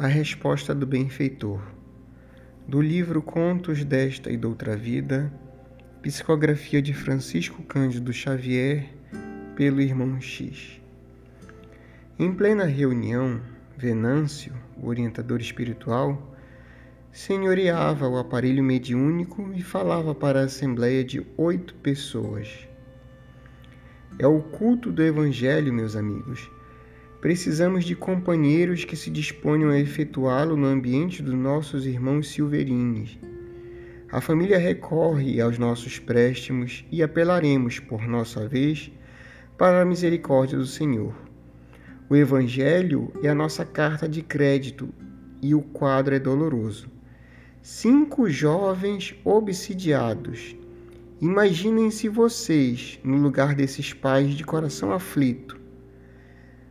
A resposta do benfeitor. Do livro Contos desta e doutra vida, psicografia de Francisco Cândido Xavier, pelo irmão X. Em plena reunião, Venâncio, o orientador espiritual, senhoreava o aparelho mediúnico e falava para a assembleia de oito pessoas. É o culto do Evangelho, meus amigos Precisamos de companheiros que se disponham a efetuá-lo no ambiente dos nossos irmãos silverines. A família recorre aos nossos préstimos e apelaremos, por nossa vez, para a misericórdia do Senhor. O Evangelho é a nossa carta de crédito e o quadro é doloroso. Cinco jovens obsidiados. Imaginem-se vocês no lugar desses pais de coração aflito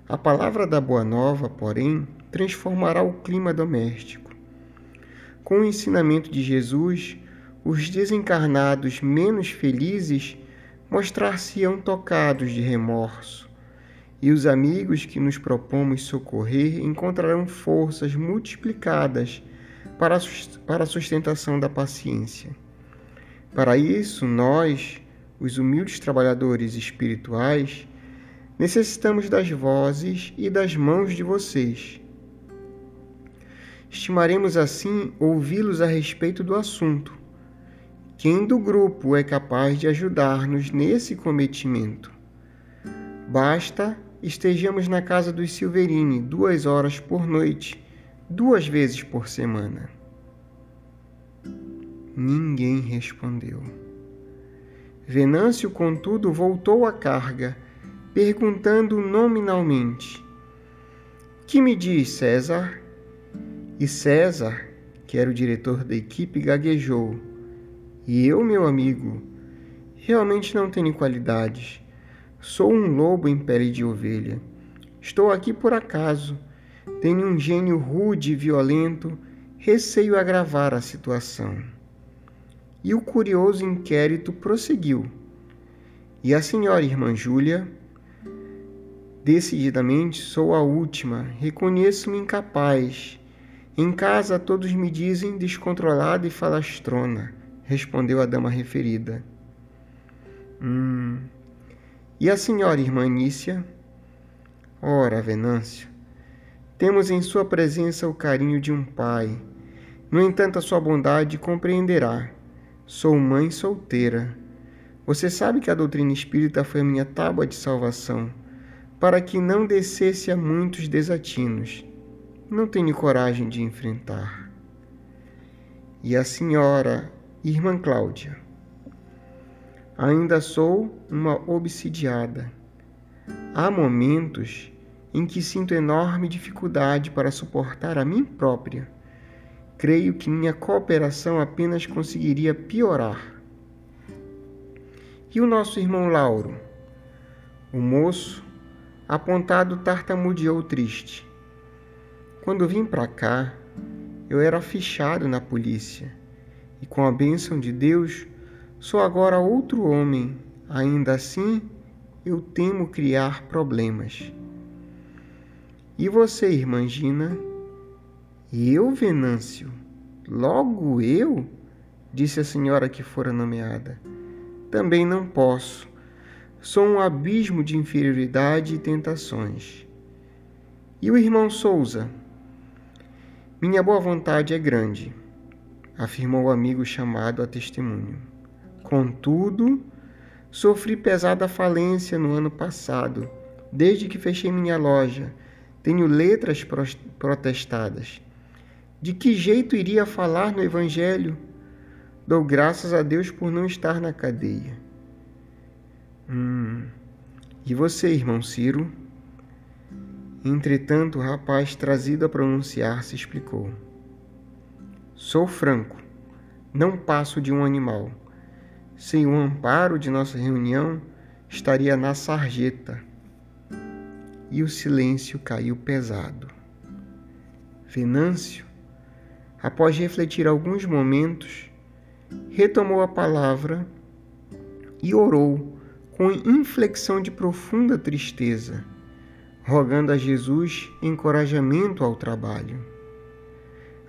a palavra da Boa Nova, porém, transformará o clima doméstico. Com o ensinamento de Jesus, os desencarnados menos felizes mostrar-se-ão tocados de remorso, e os amigos que nos propomos socorrer encontrarão forças multiplicadas para a sustentação da paciência. Para isso, nós, os humildes trabalhadores espirituais, Necessitamos das vozes e das mãos de vocês. Estimaremos assim ouvi-los a respeito do assunto. Quem do grupo é capaz de ajudar-nos nesse cometimento? Basta estejamos na casa dos Silverini duas horas por noite, duas vezes por semana. Ninguém respondeu. Venâncio, contudo, voltou à carga perguntando nominalmente: Que me diz César? E César, que era o diretor da equipe, gaguejou: E eu, meu amigo, realmente não tenho qualidades. Sou um lobo em pele de ovelha. Estou aqui por acaso. Tenho um gênio rude e violento, receio agravar a situação. E o curioso inquérito prosseguiu. E a senhora irmã Júlia Decididamente sou a última, reconheço-me incapaz. Em casa todos me dizem descontrolada e falastrona, respondeu a dama referida. Hum. E a senhora irmã Nícia? Ora, Venâncio, temos em sua presença o carinho de um pai. No entanto, a sua bondade compreenderá. Sou mãe solteira. Você sabe que a doutrina espírita foi a minha tábua de salvação para que não descesse a muitos desatinos. Não tenho coragem de enfrentar. E a senhora, irmã Cláudia, ainda sou uma obsidiada. Há momentos em que sinto enorme dificuldade para suportar a mim própria. Creio que minha cooperação apenas conseguiria piorar. E o nosso irmão Lauro? O moço Apontado tartamudeou triste. Quando vim para cá, eu era fichado na polícia, e com a bênção de Deus, sou agora outro homem. Ainda assim, eu temo criar problemas. E você, irmã Gina? Eu, Venâncio? Logo eu? Disse a senhora que fora nomeada. Também não posso sou um abismo de inferioridade e tentações. E o irmão Souza? Minha boa vontade é grande, afirmou o amigo chamado a testemunho. Contudo, sofri pesada falência no ano passado, desde que fechei minha loja. Tenho letras protestadas. De que jeito iria falar no Evangelho? Dou graças a Deus por não estar na cadeia. Hum. E você, irmão Ciro? Entretanto, o rapaz trazido a pronunciar se explicou. Sou franco, não passo de um animal. Sem o amparo de nossa reunião, estaria na sarjeta. E o silêncio caiu pesado. Venâncio, após refletir alguns momentos, retomou a palavra e orou com inflexão de profunda tristeza, rogando a Jesus encorajamento ao trabalho.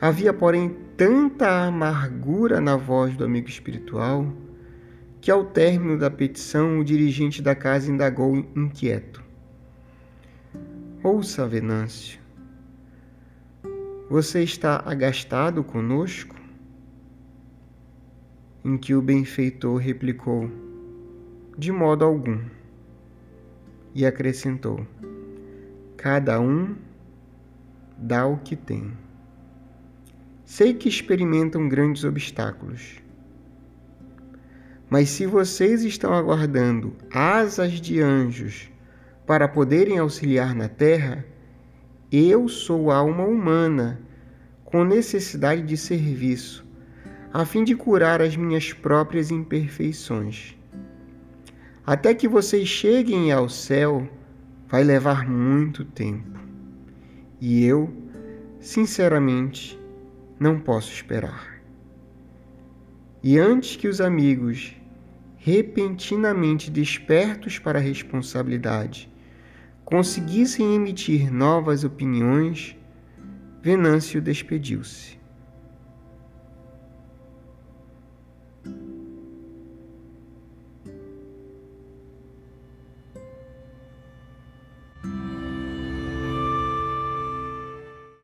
Havia, porém, tanta amargura na voz do amigo espiritual que, ao término da petição, o dirigente da casa indagou inquieto: Ouça, Venâncio, você está agastado conosco? Em que o benfeitor replicou: De modo algum. E acrescentou: Cada um dá o que tem. Sei que experimentam grandes obstáculos. Mas se vocês estão aguardando asas de anjos para poderem auxiliar na terra, eu sou alma humana com necessidade de serviço, a fim de curar as minhas próprias imperfeições. Até que vocês cheguem ao céu, vai levar muito tempo. E eu, sinceramente, não posso esperar. E antes que os amigos, repentinamente despertos para a responsabilidade, conseguissem emitir novas opiniões, Venâncio despediu-se.